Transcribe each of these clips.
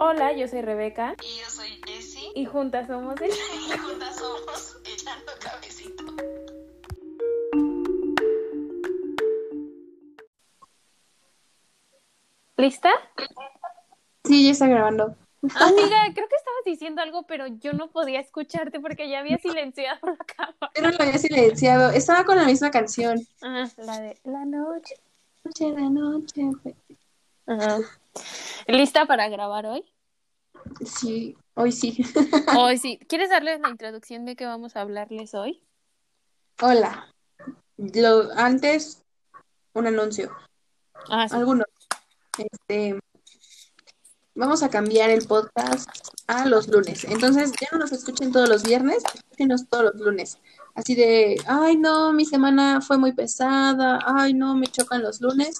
Hola, yo soy Rebeca. Y yo soy Jessie. Y juntas somos el... Y juntas somos Echando Cabecito. ¿Lista? Sí, ya está grabando. Amiga, creo que estabas diciendo algo, pero yo no podía escucharte porque ya había silenciado la cámara. Pero lo había silenciado. Estaba con la misma canción. Ah, la de la noche. Noche de noche. Ajá. ¿Lista para grabar hoy? Sí, hoy sí. Hoy sí. ¿Quieres darles la introducción de qué vamos a hablarles hoy? Hola. Lo, antes, un anuncio. Ah, sí. Algunos. Este, vamos a cambiar el podcast a los lunes. Entonces, ya no nos escuchen todos los viernes, escúchenos todos los lunes. Así de, ay, no, mi semana fue muy pesada, ay, no, me chocan los lunes.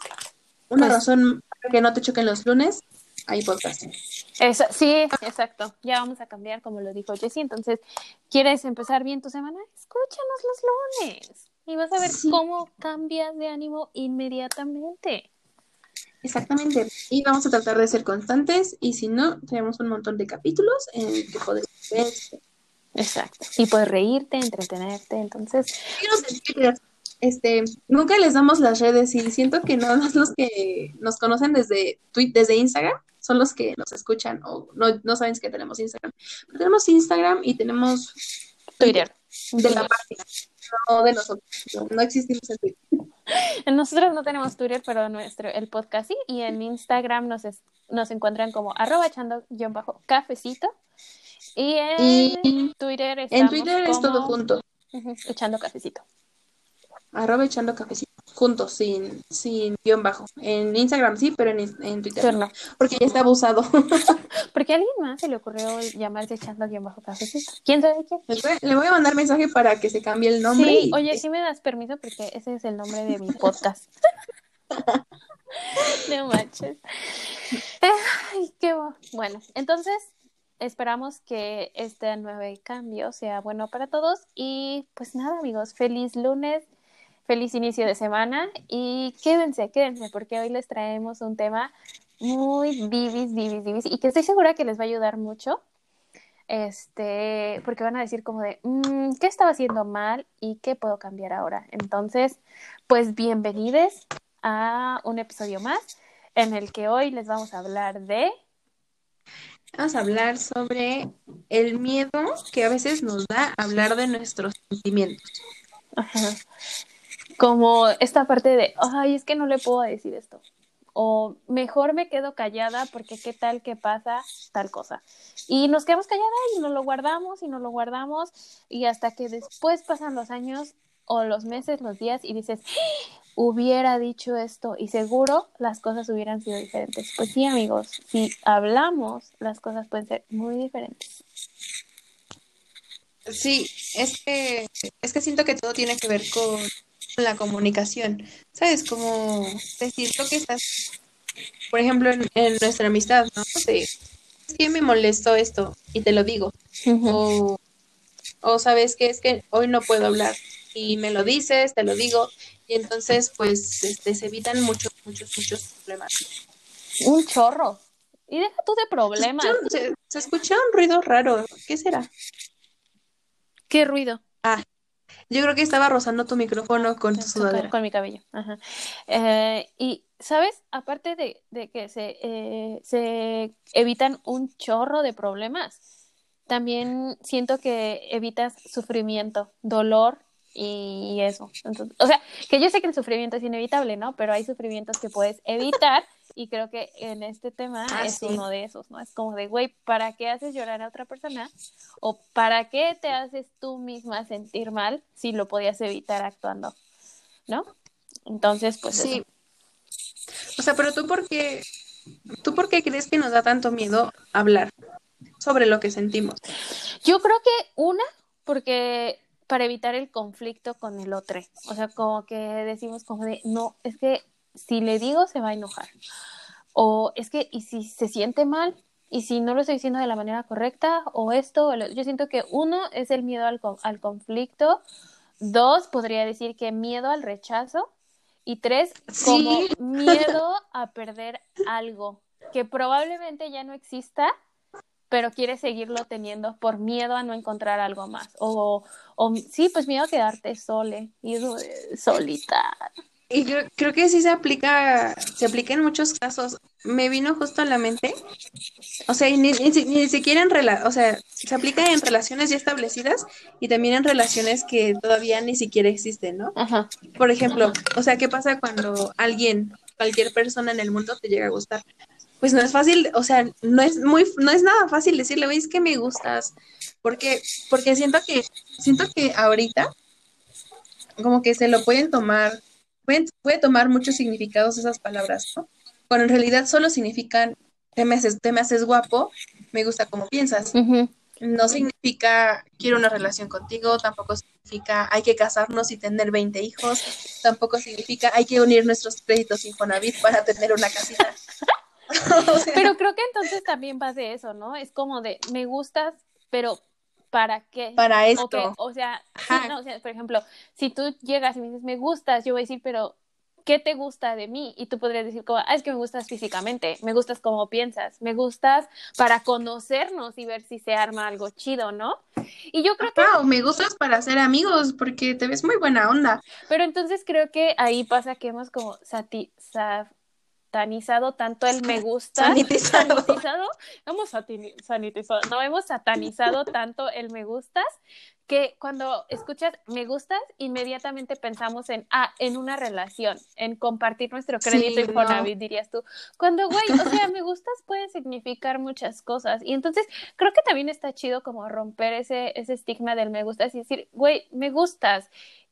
Una Pues- razón para que no te choquen los lunes, hay podcast. Eso, sí, exacto. Ya vamos a cambiar, como lo dijo Jessie. Entonces, ¿quieres empezar bien tu semana? Escúchanos los lunes. Y vas a ver Sí. cómo cambias de ánimo inmediatamente. Exactamente. Y vamos a tratar de ser constantes y si no, tenemos un montón de capítulos en el que podés ver. Exacto. Y puedes reírte, entretenerte. Entonces, Twitter. Este, nunca les damos las redes y siento que no más los que nos conocen desde Twi- desde Instagram son los que nos escuchan o no, no saben que tenemos Instagram. Pero tenemos Instagram y tenemos Twitter. de la página, no de nosotros. No, no existimos en Twitter. Nosotros no tenemos Twitter, pero nuestro, el podcast sí. Y en Instagram nos, es- nos encuentran como arroba bajo cafecito. Y en Y Twitter En Twitter es como- todo junto. Echando cafecito. Arroba echando cafecito. Juntos, sin, sin guion bajo. En Instagram sí, pero en, en Twitter no. Porque ya está abusado. Porque a alguien más se le ocurrió llamarse echando guion bajo cafecito. ¿Quién sabe quién? Le voy, a mandar mensaje para que se cambie el nombre. Sí, y- oye, sí me das permiso porque ese es el nombre de mi podcast. no manches. Ay, qué bu- bueno. Entonces, esperamos que este nuevo cambio sea bueno para todos. Y pues nada, amigos, feliz lunes, feliz inicio de semana. Y quédense, quédense, porque hoy les traemos un tema muy vivis, vivis, vivis. Y que estoy segura que les va a ayudar mucho este, porque van a decir como de, "Mm, ¿qué estaba haciendo mal y qué puedo cambiar ahora? Entonces, pues bienvenidos a un episodio más en el que hoy les vamos a hablar de, Vamos a hablar sobre el miedo que a veces nos da hablar de nuestros sentimientos. Ajá. Como esta parte de, ay, es que no le puedo decir esto. O mejor me quedo callada porque qué tal que pasa tal cosa. Y nos quedamos calladas y nos lo guardamos y nos lo guardamos y hasta que después pasan los años o los meses, los días y dices, "¡Ah! hubiera dicho esto y seguro las cosas hubieran sido diferentes. Pues sí, amigos, si hablamos, las cosas pueden ser muy diferentes. Sí, es que, es que siento que todo tiene que ver con la comunicación. ¿Sabes? Como decir lo que estás, por ejemplo, en, en nuestra amistad, ¿no? De, es que me molestó esto y te lo digo. O, o sabes que es que hoy no puedo hablar y me lo dices, te lo digo. Y entonces, pues, este, se evitan muchos, muchos, muchos problemas. Un chorro. Y deja tú de problemas. Se, se escucha un ruido raro. ¿Qué será? ¿Qué ruido? Yo creo que estaba rozando tu micrófono con tu Con- sudadera. Con mi cabello. Ajá. Eh, y, ¿sabes? Aparte de, de que se, eh, se evitan un chorro de problemas, también siento que evitas sufrimiento, dolor y eso. Entonces, o sea, que yo sé que el sufrimiento es inevitable, ¿no? Pero hay sufrimientos que puedes evitar y creo que en este tema Ah, es sí. uno de esos, ¿no? Es como de, güey, ¿para qué haces llorar a otra persona? ¿O para qué te haces tú misma sentir mal si lo podías evitar actuando? ¿No? Entonces, pues Sí. eso. O sea, pero tú por qué, tú por qué crees que nos da tanto miedo hablar sobre lo que sentimos? Yo creo que una, porque para evitar el conflicto con el otro. O sea, como que decimos como de, no, es que si le digo se va a enojar. O es que, ¿y si se siente mal? ¿Y si no lo estoy diciendo de la manera correcta? O esto, o lo- yo siento que uno es el miedo al, al conflicto. Dos, podría decir que miedo al rechazo. Y tres, como Sí. miedo a perder algo. que probablemente ya no exista, pero quieres seguirlo teniendo por miedo a no encontrar algo más. O, o sí, pues miedo a quedarte sole y de solita. Y yo creo que sí se aplica, se aplica en muchos casos. Me vino justo a la mente, o sea, ni, ni ni siquiera en o sea, se aplica en relaciones ya establecidas y también en relaciones que todavía ni siquiera existen, ¿no? Ajá. Por ejemplo, o sea, ¿qué pasa cuando alguien, cualquier persona en el mundo te llega a gustar? Pues no es fácil, o sea, no es muy, no es nada fácil decirle, oye, es que me gustas, porque, porque siento que, siento que ahorita, como que se lo pueden tomar, pueden, puede tomar muchos significados esas palabras, ¿no? Cuando en realidad solo significan, te me haces, te me haces guapo, me gusta como piensas. No significa quiero una relación contigo, tampoco significa hay que casarnos y tener 20 hijos, tampoco significa hay que unir nuestros créditos Infonavit para tener una casita. O sea, Pero creo que entonces también va de eso, ¿no? Es como de, me gustas, pero ¿para qué? para esto. o sea, sí, no, o sea, por ejemplo, si tú llegas y me dices, me gustas, yo voy a decir, pero ¿qué te gusta de mí? Y tú podrías decir, como, ah, es que me gustas físicamente, me gustas como piensas, me gustas para conocernos y ver si se arma algo chido, ¿no? Y yo creo que, o me gustas para ser amigos porque te ves muy buena onda. pero entonces creo que ahí pasa que hemos como sati- satanizado tanto el me gusta. Sanitizado. sanitizado, hemos sanitizado, no hemos satanizado tanto el me gustas que cuando escuchas me gustas inmediatamente pensamos en ah, en una relación, en compartir nuestro Sí, crédito no. Infonavit, dirías tú. Cuando güey, o sea, me gustas puede significar muchas cosas y entonces creo que también está chido como romper ese ese estigma del me gustas y decir, güey, me gustas.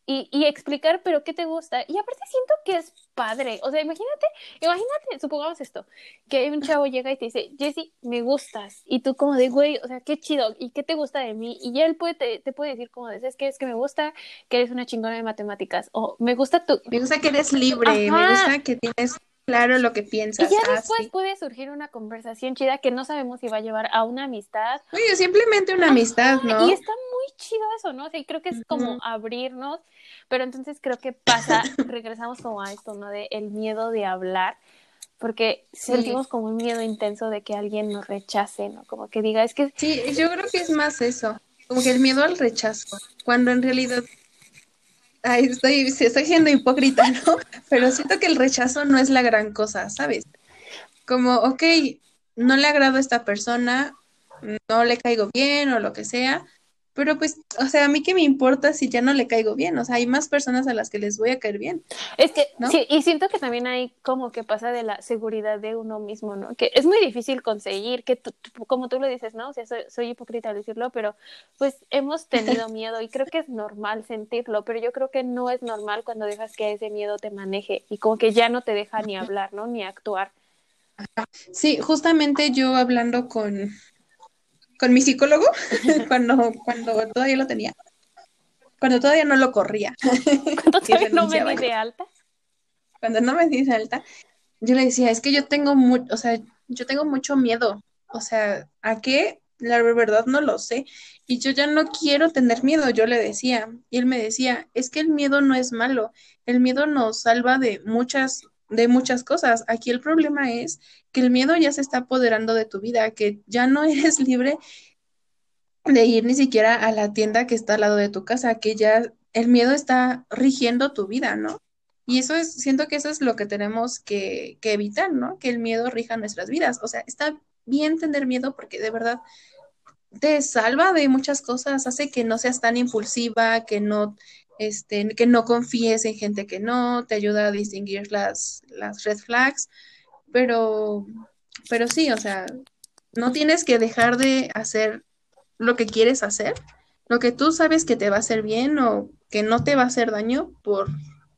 Y, y explicar, pero qué te gusta. Y aparte siento que es padre. O sea, imagínate, imagínate, supongamos esto, que un chavo llega y te dice, Jessy, me gustas. Y tú como de, güey, o sea, qué chido. ¿Y qué te gusta de mí? Y ya él puede, te, te puede decir como de, es que es que me gusta que eres una chingona de matemáticas. O me gusta tu... Me gusta que eres libre, me gusta que tienes claro lo que Y piensas. ya Ah, después sí. puede surgir una conversación chida que no sabemos si va a llevar a una amistad. Oye, simplemente una amistad, ¿no? Y está muy chido eso, ¿no? O sea, y creo que es como abrirnos, pero entonces creo que pasa, regresamos como a esto, ¿no? De el miedo de hablar, porque Sí. sentimos como un miedo intenso de que alguien nos rechace, ¿no? Como que diga, es que Sí, yo creo que es más eso, como que el miedo al rechazo, cuando en realidad, ay, estoy, estoy siendo hipócrita, ¿no? Pero siento que el rechazo no es la gran cosa, ¿sabes? Como, ok, no le agrado a esta persona, no le caigo bien o lo que sea, pero pues, o sea, a mí qué me importa si ya no le caigo bien, o sea, hay más personas a las que les voy a caer bien. Es que, ¿no? sí, y siento que también hay como que pasa de la seguridad de uno mismo, ¿no? Que es muy difícil conseguir, que tú- tú- como tú lo dices, ¿no? O sea, soy, soy hipócrita al decirlo, pero pues hemos tenido miedo y creo que es normal sentirlo, pero yo creo que no es normal cuando dejas que ese miedo te maneje y como que ya no te deja ni hablar, ¿no? Ni actuar. Sí, justamente yo hablando con, con mi psicólogo, cuando, cuando todavía lo tenía, cuando todavía no lo corría, Cuando todavía no me di de alta. cuando no me di alta, yo le decía, es que yo tengo mucho, o sea, yo tengo mucho miedo, o sea, ¿a qué? La verdad no lo sé, y yo ya no quiero tener miedo, yo le decía, y él me decía, es que el miedo no es malo, el miedo nos salva de muchas, de muchas cosas, aquí el problema es que el miedo ya se está apoderando de tu vida, que ya no eres libre de ir ni siquiera a la tienda que está al lado de tu casa, que ya el miedo está rigiendo tu vida, ¿no? Y eso es, siento que eso es lo que tenemos que, que evitar, ¿no? Que el miedo rija nuestras vidas. O sea, está bien tener miedo porque de verdad te salva de muchas cosas, hace que no seas tan impulsiva, que no, este, que no confíes en gente que no, te ayuda a distinguir las, las red flags, pero, pero sí, o sea, no tienes que dejar de hacer lo que quieres hacer, lo que tú sabes que te va a hacer bien o que no te va a hacer daño por,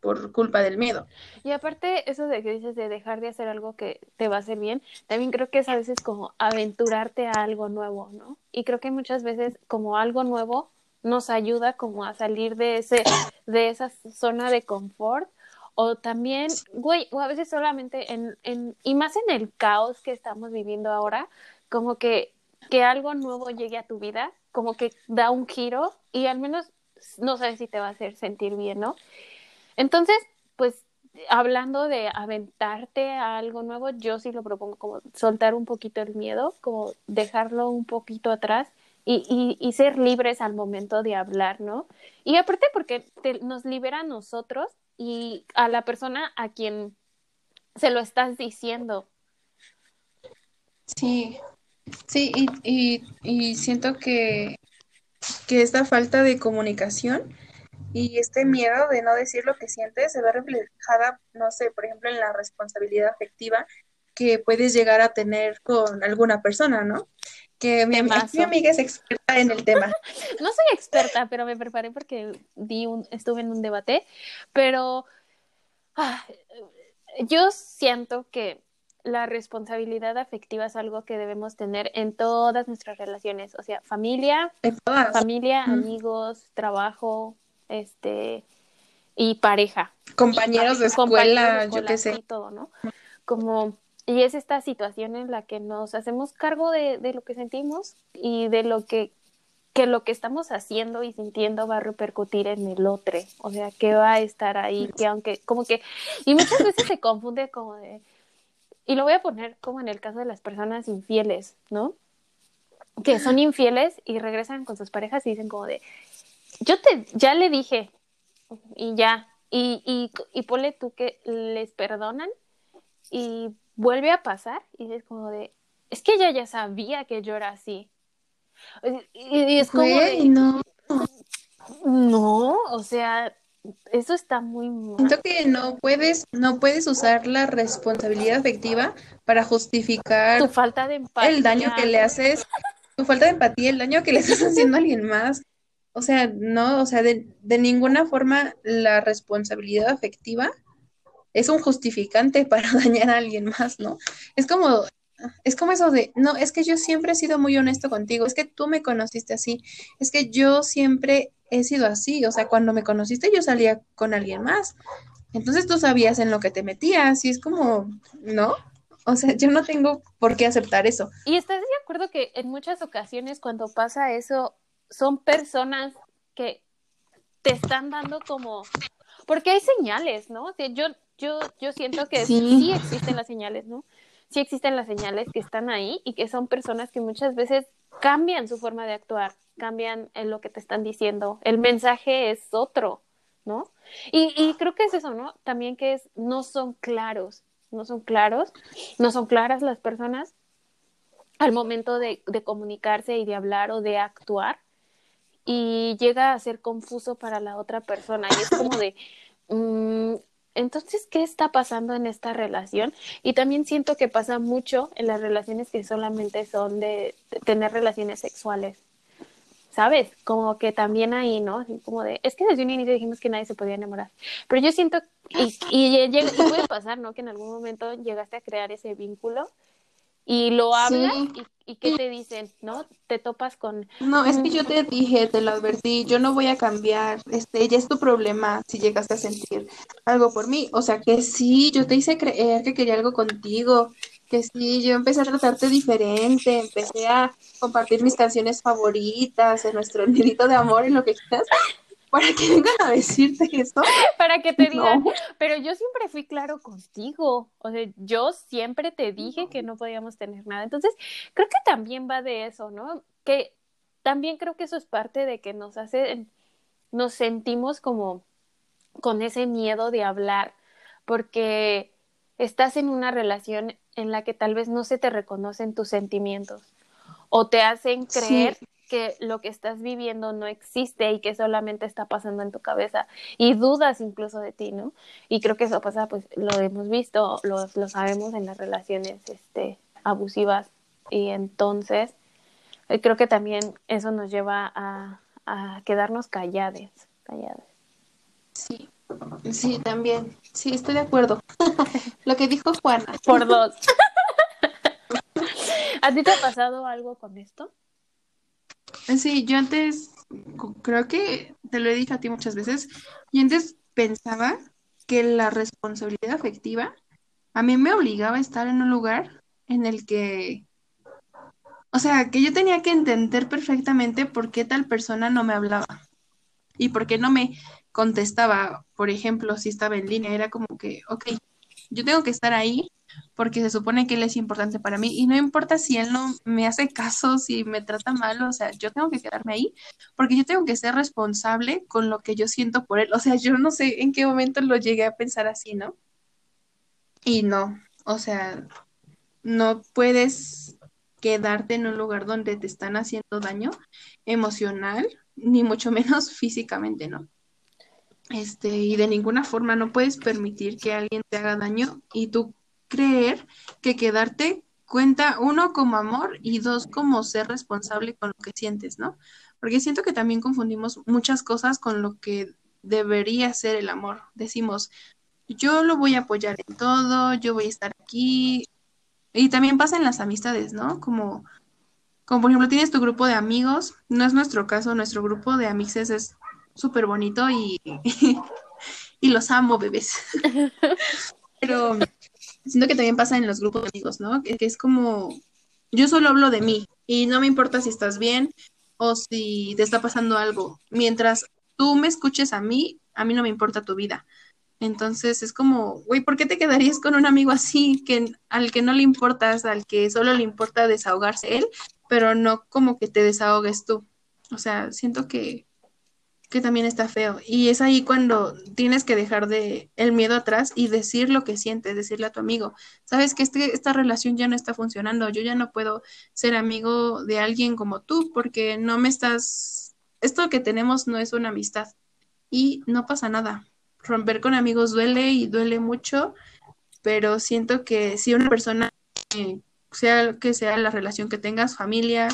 por culpa del miedo. Y aparte, eso de que dices de dejar de hacer algo que te va a hacer bien, también creo que es a veces como aventurarte a algo nuevo, ¿no? Y creo que muchas veces como algo nuevo nos ayuda como a salir de ese, de esa zona de confort. O también, güey, o a veces solamente en, en, y más en el caos que estamos viviendo ahora, como que, que algo nuevo llegue a tu vida, como que da un giro y al menos no sabes si te va a hacer sentir bien, ¿no? Entonces, pues hablando de aventarte a algo nuevo, yo sí lo propongo como soltar un poquito el miedo, como dejarlo un poquito atrás y, y, ser libres al momento de hablar, ¿no? Y aparte porque te, nos libera a nosotros y a la persona a quien se lo estás diciendo. Sí, sí, y, y, y siento que, que esta falta de comunicación y este miedo de no decir lo que sientes se ve reflejada, no sé, por ejemplo, en la responsabilidad afectiva que puedes llegar a tener con alguna persona, ¿no? Que mi, amiga es experta en el tema. No soy experta, pero me preparé porque di un, estuve en un debate, pero ah, yo siento que la responsabilidad afectiva es algo que debemos tener en todas nuestras relaciones, o sea, familia, familia, amigos, trabajo, este y pareja. Compañeros de escuela, yo qué sé. sí, todo, ¿no? Como, y es esta situación en la que nos hacemos cargo de, de lo que sentimos y de lo que, que lo que estamos haciendo y sintiendo va a repercutir en el otro, o sea, que va a estar ahí, que aunque, como que, y muchas veces se confunde como de, y lo voy a poner como en el caso de las personas infieles, ¿no? Que son infieles y regresan con sus parejas y dicen como de, yo te, ya le dije, y ya, y, y, y ponle tú que les perdonan y vuelve a pasar y es como de, es que ella ya sabía que yo era así. Y, y es como Güey, de, no. no, o sea, eso está muy mal. Siento que no puedes, no puedes usar la responsabilidad afectiva para justificar Tu falta de empatía. el daño que le haces, tu falta de empatía, el daño que le estás haciendo a alguien más. O sea, no, o sea, de, de ninguna forma la responsabilidad afectiva es un justificante para dañar a alguien más, ¿no? Es como, es como eso de, no, es que yo siempre he sido muy honesto contigo, es que tú me conociste así, es que yo siempre he sido así, o sea, cuando me conociste yo salía con alguien más, entonces tú sabías en lo que te metías y es como, ¿no? O sea, yo no tengo por qué aceptar eso. Y estás de acuerdo que en muchas ocasiones cuando pasa eso, son personas que te están dando como, porque hay señales, ¿no? O sea, yo, yo, yo siento que Sí. sí existen las señales, ¿no? Sí existen las señales que están ahí y que son personas que muchas veces cambian su forma de actuar, cambian en lo que te están diciendo. El mensaje es otro, ¿no? Y, y creo que es eso, ¿no? También que es, no son claros, no son claros, no son claras las personas al momento de, de comunicarse y de hablar o de actuar y llega a ser confuso para la otra persona y es como de, mm, entonces, ¿qué está pasando en esta relación? Y también siento que pasa mucho en las relaciones que solamente son de, tener relaciones sexuales. ¿Sabes? Como que también ahí, ¿no? Así Como de, es que desde un inicio dijimos que nadie se podía enamorar. Pero yo siento, y, y puede pasar, ¿no? Que en algún momento llegaste a crear ese vínculo y lo hablas Sí. y, y ¿qué te dicen? ¿No? Te topas con, No, es que yo te dije, te lo advertí, yo no voy a cambiar, este, ya es tu problema si llegaste a sentir algo por mí. O sea, que sí, yo te hice creer que quería algo contigo, que sí, yo empecé a tratarte diferente, empecé a compartir mis canciones favoritas, en nuestro nidito de amor, en lo que quieras, para que vengan a decirte eso. para que te No. digan, pero yo siempre fui claro contigo, o sea, yo siempre te dije que no podíamos tener nada. Entonces, creo que también va de eso, ¿no? Que también creo que eso es parte de que nos hace, nos sentimos como con ese miedo de hablar, porque estás en una relación en la que tal vez no se te reconocen tus sentimientos o te hacen Sí. Que lo que estás viviendo no existe y que solamente está pasando en tu cabeza y dudas incluso de ti, ¿no? Y creo que eso pasa, pues lo hemos visto, lo, lo sabemos en las relaciones este, abusivas y entonces eh, creo que también eso nos lleva a, a quedarnos callades, calladas. Sí, sí, también, sí, estoy de acuerdo. Lo que dijo Juana. Por dos. ¿A ti te ha pasado algo con esto? Sí, yo antes, creo que te lo he dicho a ti muchas veces, yo antes pensaba que la responsabilidad afectiva a mí me obligaba a estar en un lugar en el que, o sea, que yo tenía que entender perfectamente por qué tal persona no me hablaba y por qué no me contestaba, por ejemplo, si estaba en línea, era como que, ok, yo tengo que estar ahí porque se supone que él es importante para mí y no importa si él no me hace caso, si me trata mal, o sea, yo tengo que quedarme ahí porque yo tengo que ser responsable con lo que yo siento por él. O sea, yo no sé en qué momento lo llegué a pensar así, ¿no? Y no, o sea, no puedes quedarte en un lugar donde te están haciendo daño emocional, ni mucho menos físicamente, ¿no? Este, y de ninguna forma no puedes permitir que alguien te haga daño y tú creer que quedarte cuenta, uno, como amor y dos, como ser responsable con lo que sientes, ¿no? Porque siento que también confundimos muchas cosas con lo que debería ser el amor. Decimos, yo lo voy a apoyar en todo, yo voy a estar aquí. Y también pasa en las amistades, ¿no? Como, como por ejemplo, tienes tu grupo de amigos, no es nuestro caso, nuestro grupo de amixes es súper bonito y, y los amo, bebés. Pero siento que también pasa en los grupos de amigos, ¿no? Que, es como, yo solo hablo de mí y no me importa si estás bien o si te está pasando algo. Mientras tú me escuches a mí, a mí no me importa tu vida. Entonces es como, güey, ¿por qué te quedarías con un amigo así que al que no le importas, al que solo le importa desahogarse él, pero no como que te desahogues tú? O sea, siento que que también está feo. Y es ahí cuando tienes que dejar de el miedo atrás y decir lo que sientes, decirle a tu amigo, sabes que este, esta relación ya no está funcionando, yo ya no puedo ser amigo de alguien como tú porque no me estás, esto que tenemos no es una amistad y no pasa nada. Romper con amigos duele y duele mucho, pero siento que si una persona, sea que sea la relación que tengas, familia,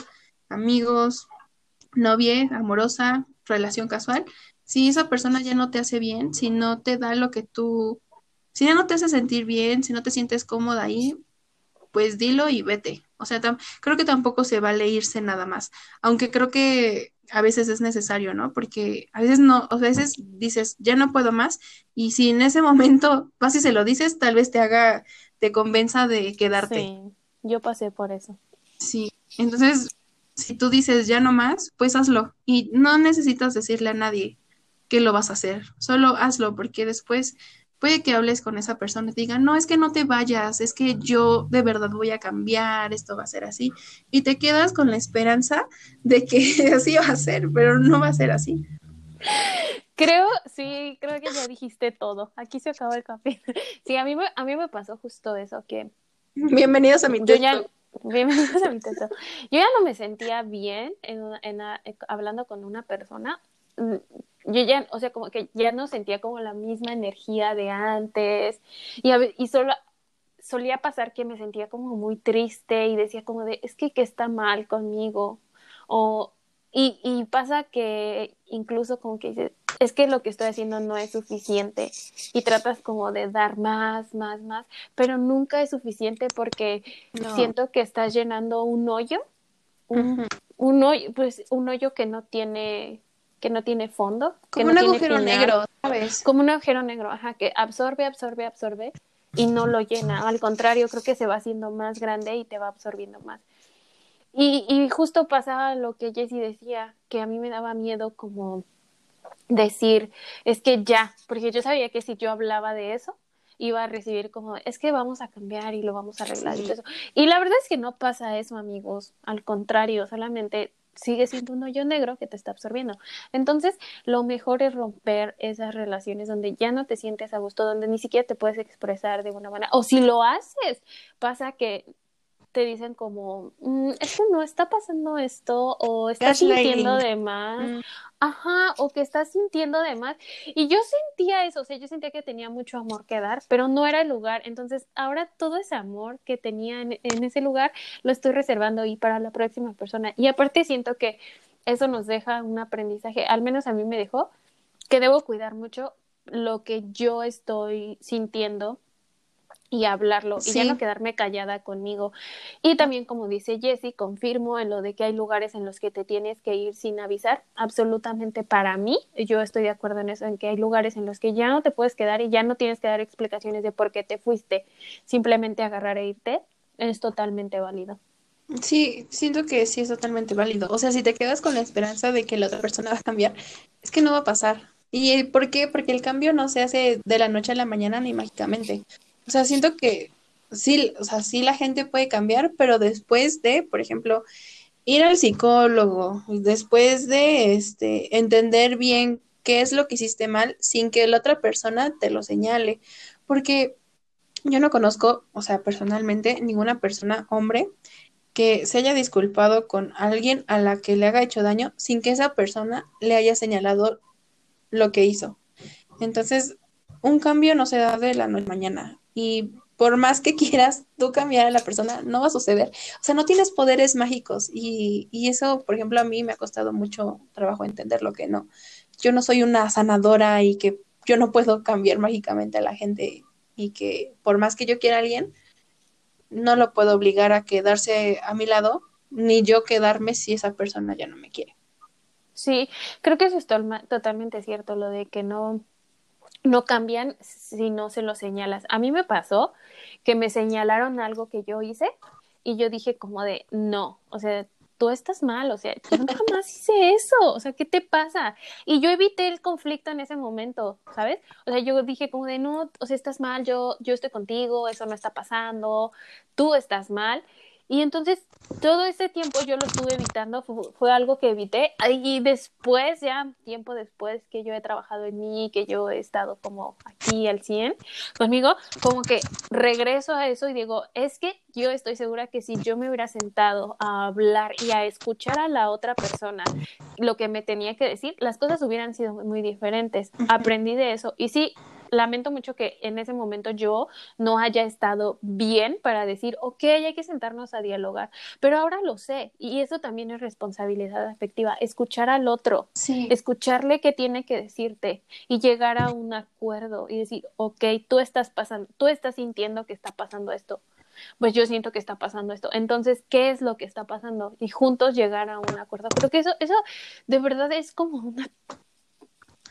amigos, novia, amorosa, relación casual, si esa persona ya no te hace bien, si no te da lo que tú, si ya no te hace sentir bien, si no te sientes cómoda ahí, pues dilo y vete. O sea, creo que tampoco se vale irse nada más, aunque creo que a veces es necesario, ¿no? Porque a veces no, a veces dices, ya no puedo más, y si en ese momento vas y se lo dices, tal vez te haga, te convenza de quedarte. Sí, yo pasé por eso. Sí, entonces si tú dices ya no más, pues hazlo y no necesitas decirle a nadie que lo vas a hacer, solo hazlo porque después puede que hables con esa persona y te digan, no, es que no te vayas, es que yo de verdad voy a cambiar, esto va a ser así y te quedas con la esperanza de que así va a ser, pero no va a ser así. Creo, sí, creo que ya dijiste todo. Aquí se acabó el café. Sí, a mí me, a mí me pasó justo eso, que... Bienvenidos a mi yo ya, Bienvenidos a mi teto. Yo ya no me sentía bien en, en, en, hablando con una persona. Mm, yo ya, o sea, como que ya no sentía como la misma energía de antes. Y, y solo solía pasar que me sentía como muy triste y decía como de, es que, que está mal conmigo. O, y, y pasa que incluso como que es que lo que estoy haciendo no es suficiente y tratas como de dar más, más, más, pero nunca es suficiente porque no. siento que estás llenando un hoyo, un, uh -huh. un, hoyo, pues un hoyo que no tiene que no tiene fondo, como que un no agujero tiene negro, ¿sabes? Como un agujero negro, ajá, que absorbe, absorbe, absorbe y no lo llena. Al contrario, creo que se va haciendo más grande y te va absorbiendo más. Y, y justo pasaba lo que Jessie decía, que a mí me daba miedo como decir, es que ya, porque yo sabía que si yo hablaba de eso, iba a recibir como, es que vamos a cambiar y lo vamos a arreglar y todo eso. Y la verdad es que no pasa eso, amigos, al contrario, solamente sigue siendo un hoyo negro que te está absorbiendo. Entonces, lo mejor es romper esas relaciones donde ya no te sientes a gusto, donde ni siquiera te puedes expresar de una manera, o si lo haces, pasa que te dicen como, mm, es que no está pasando esto, o estás sintiendo de más, mm. ajá, o que estás sintiendo de más. Y yo sentía eso, o sea, yo sentía que tenía mucho amor que dar, pero no era el lugar. Entonces, ahora todo ese amor que tenía en, en ese lugar lo estoy reservando y para la próxima persona. Y aparte siento que eso nos deja un aprendizaje, al menos a mí me dejó, que debo cuidar mucho lo que yo estoy sintiendo y hablarlo sí. y ya no quedarme callada conmigo. Y también, como dice Jessie, confirmo en lo de que hay lugares en los que te tienes que ir sin avisar. Absolutamente para mí, yo estoy de acuerdo en eso, en que hay lugares en los que ya no te puedes quedar y ya no tienes que dar explicaciones de por qué te fuiste. Simplemente agarrar e irte es totalmente válido. Sí, siento que sí es totalmente válido. O sea, si te quedas con la esperanza de que la otra persona va a cambiar, es que no va a pasar. ¿Y por qué? Porque el cambio no se hace de la noche a la mañana ni mágicamente. O sea, siento que sí, o sea, sí la gente puede cambiar, pero después de, por ejemplo, ir al psicólogo, después de este entender bien qué es lo que hiciste mal sin que la otra persona te lo señale, porque yo no conozco, o sea, personalmente ninguna persona hombre que se haya disculpado con alguien a la que le haga hecho daño sin que esa persona le haya señalado lo que hizo. Entonces, un cambio no se da de la noche a mañana y por más que quieras tú cambiar a la persona, no va a suceder. O sea, no tienes poderes mágicos y, y eso, por ejemplo, a mí me ha costado mucho trabajo entender lo que no. Yo no soy una sanadora y que yo no puedo cambiar mágicamente a la gente y que por más que yo quiera a alguien, no lo puedo obligar a quedarse a mi lado, ni yo quedarme si esa persona ya no me quiere. Sí, creo que eso es totalmente cierto, lo de que no, no cambian si no se lo señalas. A mí me pasó que me señalaron algo que yo hice y yo dije como de no, o sea, tú estás mal, o sea, yo jamás hice eso, o sea, ¿qué te pasa? Y yo evité el conflicto en ese momento, ¿sabes? O sea, yo dije como de no, o sea, estás mal, yo, yo estoy contigo, eso no está pasando, tú estás mal. Y entonces todo ese tiempo yo lo estuve evitando, fue, algo que evité. Y después, ya tiempo después que yo he trabajado en mí, que yo he estado como aquí al 100 conmigo, como que regreso a eso y digo, es que yo estoy segura que si yo me hubiera sentado a hablar y a escuchar a la otra persona lo que me tenía que decir, las cosas hubieran sido muy diferentes. Aprendí de eso. Y sí, lamento mucho que en ese momento yo no haya estado bien para decir, ok, hay que sentarnos a dialogar, pero ahora lo sé y eso también es responsabilidad afectiva, escuchar al otro, escucharle qué tiene que decirte y llegar a un acuerdo y decir, ok, tú estás pasando, tú estás sintiendo que está pasando esto pues yo siento que está pasando esto. Entonces, ¿qué es lo que está pasando? Y juntos llegar a un acuerdo. Creo que eso, eso de verdad es como una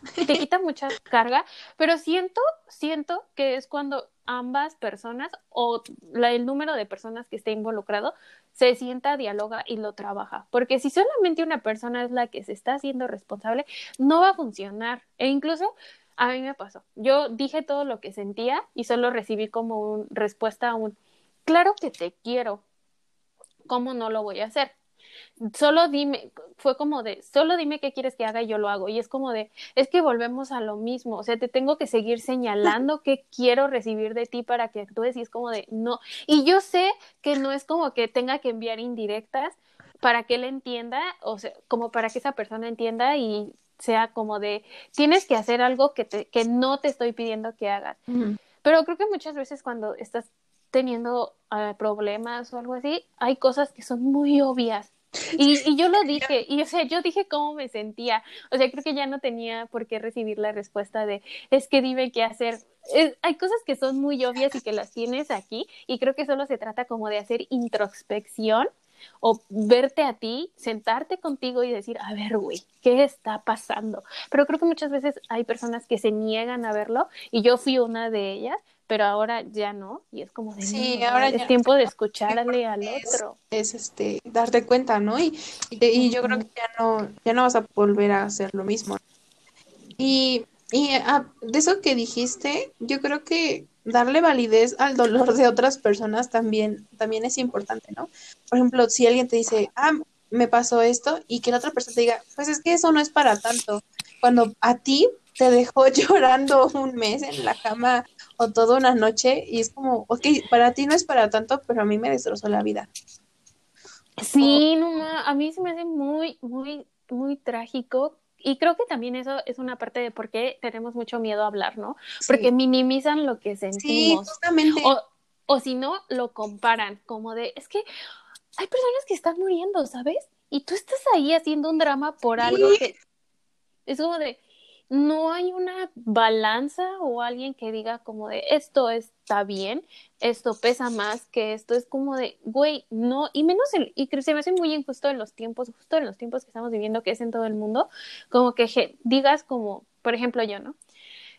te quita mucha carga, pero siento, siento que es cuando ambas personas o el número de personas que esté involucrado se sienta, dialoga y lo trabaja. Porque si solamente una persona es la que se está haciendo responsable, no va a funcionar. E incluso a mí me pasó. Yo dije todo lo que sentía y solo recibí como un respuesta a un, claro que te quiero. ¿Cómo no lo voy a hacer? Solo dime, fue como de, solo dime qué quieres que haga y yo lo hago. Y es como de, es que volvemos a lo mismo, o sea, te tengo que seguir señalando qué quiero recibir de ti para que actúes y es como de, no. Y yo sé que no es como que tenga que enviar indirectas para que él entienda, o sea, como para que esa persona entienda y sea como de, tienes que hacer algo que, te, que no te estoy pidiendo que hagas. Pero creo que muchas veces cuando estás teniendo uh, problemas o algo así, hay cosas que son muy obvias y, y, yo lo dije, y o sea, yo dije cómo me sentía. O sea, creo que ya no tenía por qué recibir la respuesta de, es que dime qué hacer. hay cosas que son muy obvias y que las tienes aquí, y creo que solo se trata como de hacer introspección o verte a ti, sentarte contigo y decir, a ver, güey, ¿qué está pasando? Pero creo que muchas veces hay personas que se niegan a verlo, y yo fui una de ellas, pero ahora ya no, y es como de sí, ahora es tiempo de escucharle al otro. Es este darte cuenta, ¿no? Y, y, yo creo que ya no, ya no vas a volver a hacer lo mismo. Y, y ah, de eso que dijiste, yo creo que darle validez al dolor de otras personas también, también es importante, ¿no? Por ejemplo, si alguien te dice, ah, me pasó esto, y que la otra persona te diga, pues es que eso no es para tanto. Cuando a ti te dejó llorando un mes en la cama o toda una noche y es como, ok, para ti no es para tanto, pero a mí me destrozó la vida. Sí, no, a mí se me hace muy, muy, muy trágico y creo que también eso es una parte de por qué tenemos mucho miedo a hablar, ¿no? Porque minimizan lo que sentimos. Sí, justamente. O, o si no, lo comparan, como de, es que hay personas que están muriendo, ¿sabes? Y tú estás ahí haciendo un drama por algo que es como de, no hay una balanza o alguien que diga como de esto está bien, esto pesa más que esto, es como de, güey, no, y menos, el, y se me hace muy injusto en los tiempos, justo en los tiempos que estamos viviendo, que es en todo el mundo, como que digas como, por ejemplo yo, ¿no?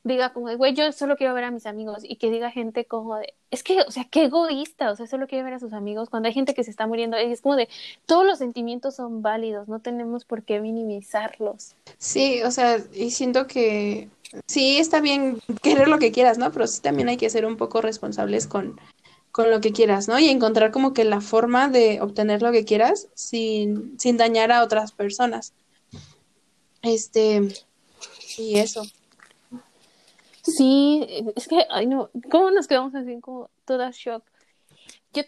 Diga como de, güey, yo solo quiero ver a mis amigos y que diga gente como de, es que, o sea, qué egoísta, o sea, solo quiere ver a sus amigos cuando hay gente que se está muriendo. Es como de, todos los sentimientos son válidos, no tenemos por qué minimizarlos. Sí, o sea, y siento que sí está bien querer lo que quieras, ¿no? Pero sí también hay que ser un poco responsables con, con lo que quieras, ¿no? Y encontrar como que la forma de obtener lo que quieras sin, sin dañar a otras personas. Este, y eso. Sí, es que, ay no, ¿cómo nos quedamos así como todas shock? Yo,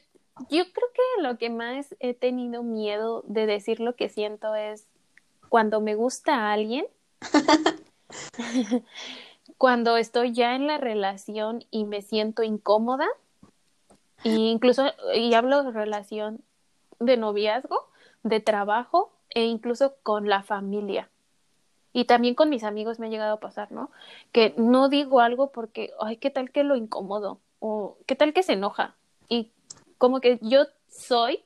yo creo que lo que más he tenido miedo de decir lo que siento es cuando me gusta a alguien, cuando estoy ya en la relación y me siento incómoda, e incluso, y hablo de relación de noviazgo, de trabajo e incluso con la familia. Y también con mis amigos me ha llegado a pasar, ¿no? Que no digo algo porque, ay, ¿qué tal que lo incomodo? O ¿qué tal que se enoja? Y como que yo soy,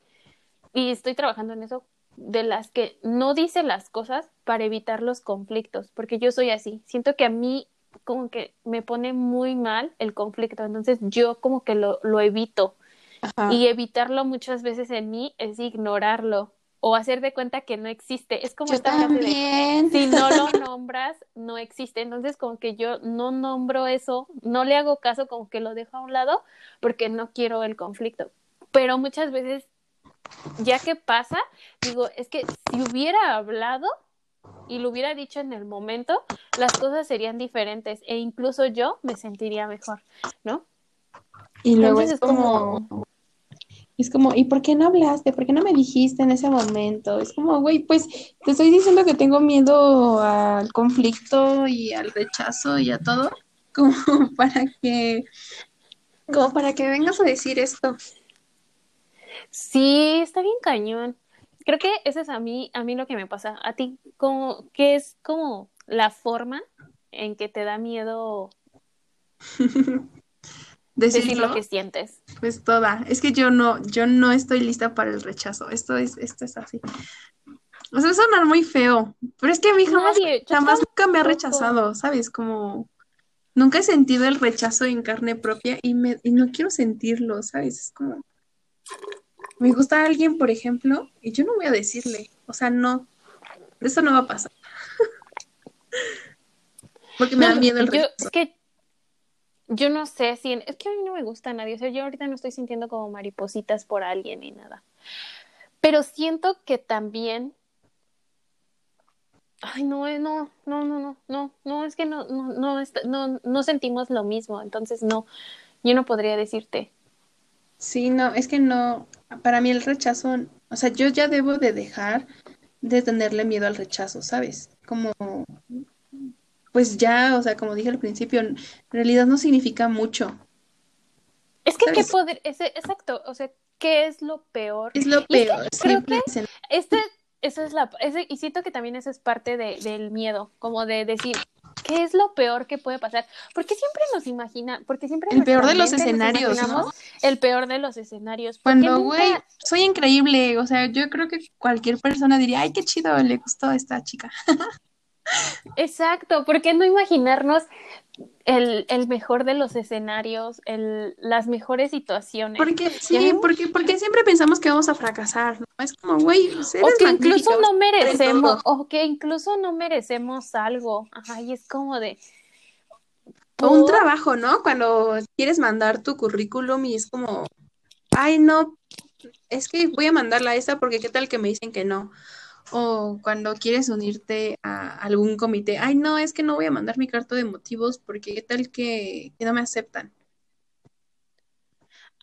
y estoy trabajando en eso, de las que no dice las cosas para evitar los conflictos, porque yo soy así. Siento que a mí como que me pone muy mal el conflicto, entonces yo como que lo, lo evito. Ajá. Y evitarlo muchas veces en mí es ignorarlo o hacer de cuenta que no existe. Es como Yo esta frase de si no lo nombras, no existe. Entonces, como que yo no nombro eso, no le hago caso, como que lo dejo a un lado porque no quiero el conflicto. Pero muchas veces, ya que pasa, digo, es que si hubiera hablado y lo hubiera dicho en el momento, las cosas serían diferentes e incluso yo me sentiría mejor, ¿no? Y luego Entonces es como, es como, ¿y por qué no hablaste? ¿Por qué no me dijiste en ese momento? Es como, güey, pues te estoy diciendo que tengo miedo al conflicto y al rechazo y a todo, como para que, como para que vengas a decir esto. Sí, está bien cañón. Creo que eso es a mí, a mí lo que me pasa. A ti, como, ¿qué es como la forma en que te da miedo decir lo que sientes? pues toda. Es que yo no, yo no estoy lista para el rechazo. Esto es, esto es así. O sea, a sonar muy feo, pero es que a mí jamás, Nadie, jamás nunca me ha rechazado, ¿sabes? Como nunca he sentido el rechazo en carne propia y me, y no quiero sentirlo, ¿sabes? Es como me gusta alguien, por ejemplo, y yo no voy a decirle, o sea, no, eso no va a pasar. Porque me da miedo el yo, rechazo. es que yo no sé si, es que a mí no me gusta nadie, o sea, yo ahorita no estoy sintiendo como maripositas por alguien ni nada, pero siento que también, ay, no, eh, no, no, no, no, no, no, es que no, no, no, no, no sentimos lo mismo, entonces no, yo no podría decirte. Sí, no, es que no, para mí el rechazo, o sea, yo ya debo de dejar de tenerle miedo al rechazo, ¿sabes? Como, pues ya, o sea, como dije al principio, en realidad no significa mucho. Es que qué poder, ese, exacto, o sea, ¿qué es lo peor? Es lo Y es que peor, creo dicen, Este, esa es la, ese, y siento que también eso es parte de, del miedo, como de decir, ¿qué es lo peor que puede pasar? Porque siempre nos imagina, porque siempre el peor de los escenarios, ¿no? el peor de los escenarios. Cuando, nunca- güey, soy increíble, o sea, yo creo que cualquier persona diría, ay, qué chido, le gustó a esta chica. exacto, ¿por qué no imaginarnos el, el mejor de los escenarios, el, las mejores situaciones? Porque, sí, porque, porque siempre pensamos que vamos a fracasar, ¿no? Es como, güey, O que incluso no merecemos, o que incluso no merecemos algo. Ajá, y es como de. O un ¿por? trabajo, ¿no? Cuando quieres mandar tu currículum y es como, ay, no, es que voy a mandarla a esta porque qué tal que me dicen que no. O cuando quieres unirte a algún comité, ay, no, es que no voy a mandar mi carta de motivos porque qué tal que, no me aceptan.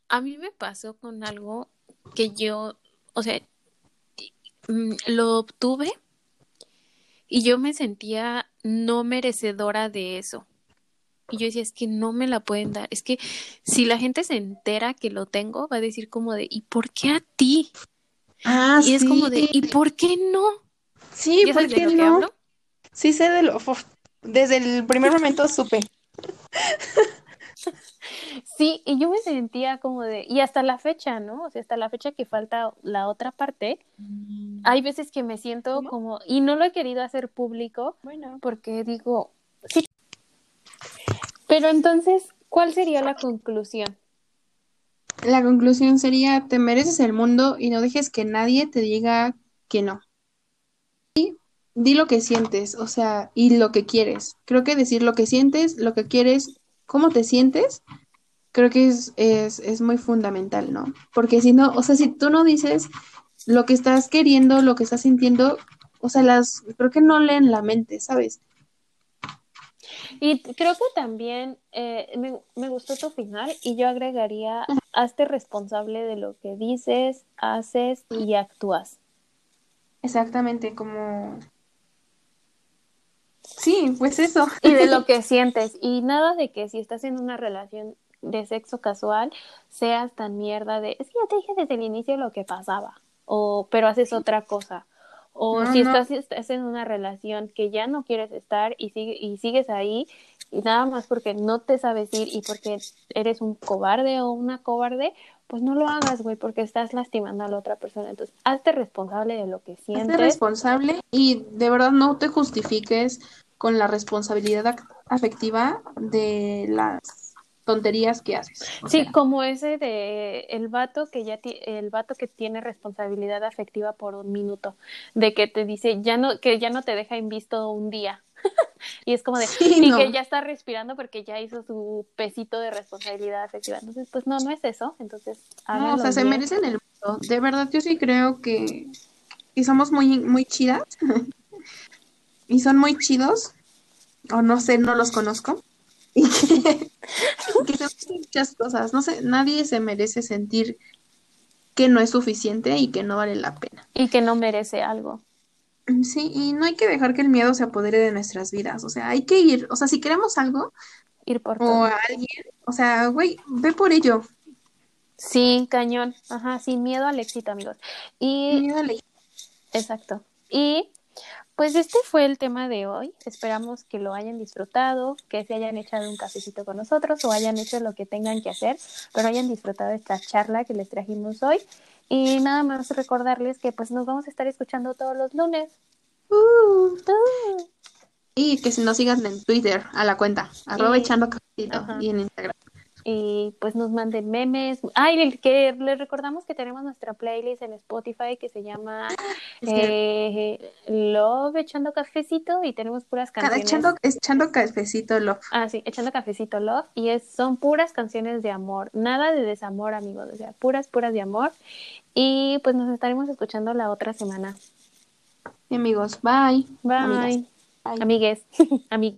A mí me pasó con algo que yo, o sea, mm, lo obtuve y yo me sentía no merecedora de eso. Y yo decía, es que no me la pueden dar. Es que si la gente se entera que lo tengo, va a decir como de, ¿y por qué a ti? Ah, Y es como de, sí, ¿y por qué no? sí, ¿Ya ¿por qué que no? hablo? Sí sé de lo, desde el primer momento supe. Sí, y yo me sentía como de, y hasta la fecha, ¿no? O sea, hasta la fecha que falta la otra parte, hay veces que me siento ¿Cómo? como, y no lo he querido hacer público Bueno. porque digo, sí, Pero entonces, ¿cuál sería la conclusión? La conclusión sería, te mereces el mundo y no dejes que nadie te diga que no. Y di lo que sientes, o sea, y lo que quieres. Creo que decir lo que sientes, lo que quieres, cómo te sientes, creo que es, es, es muy fundamental, ¿no? Porque si no, o sea, si tú no dices lo que estás queriendo, lo que estás sintiendo, o sea, las, creo que no leen la mente, ¿sabes? Y creo que también eh, me, me gustó tu final y yo agregaría, hazte responsable de lo que dices, haces y actúas. Exactamente, como... Sí, pues eso. Y de lo que sientes. Y nada de que si estás en una relación de sexo casual, seas tan mierda de, es que ya te dije desde el inicio lo que pasaba, o pero haces otra cosa. O No, si no. estás, estás en una relación que ya no quieres estar y, sigue, y sigues ahí, y nada más porque no te sabes ir y porque eres un cobarde o una cobarde, pues no lo hagas, güey, porque estás lastimando a la otra persona. Entonces, hazte responsable de lo que Hazte sientes. responsable y de verdad no te justifiques con la responsabilidad afectiva de las tonterías que haces. Sí, sea, como ese de el vato que ya el vato que tiene responsabilidad afectiva por un minuto, de que te dice ya no que ya no te deja en visto un día. y es como de Sí, y no. que ya está respirando porque ya hizo su pesito de responsabilidad afectiva. Entonces, pues no, no es eso. Entonces, no, o sea, se bien. merecen el mundo. De verdad, yo sí creo que, que somos muy, muy chidas y son muy chidos, o no sé, no los conozco. Y que, que se muchas cosas. No sé, nadie se merece sentir que no es suficiente y que no vale la pena. y que no merece algo. Sí, y no hay que dejar que el miedo se apodere de nuestras vidas. O sea, hay que ir. O sea, si queremos algo Ir por o todo. a alguien, o sea, güey, ve por ello. Sí, cañón. Ajá, sin miedo al éxito, amigos. Y Sin miedo a la- Exacto. Y pues este fue el tema de hoy. Esperamos que lo hayan disfrutado, que se hayan echado un cafecito con nosotros o hayan hecho lo que tengan que hacer, pero hayan disfrutado esta charla que les trajimos hoy. Y nada más recordarles que pues nos vamos a estar escuchando todos los lunes. Uh. Uh. Y que si nos sigan en Twitter a la cuenta, arroba Y- echando cafecito, Ajá. y en Instagram. Y pues nos manden memes. Ay, que les recordamos que tenemos nuestra playlist en Spotify que se llama eh, Love Echando Cafecito y tenemos puras canciones. echando, echando cafecito, lo. Ah, sí, echando cafecito love y es, son puras canciones de amor, nada de desamor, amigos, o sea, puras, puras de amor. Y pues nos estaremos escuchando la otra semana. Y amigos, bye. Bye. Amigas, bye. Amigues. Amig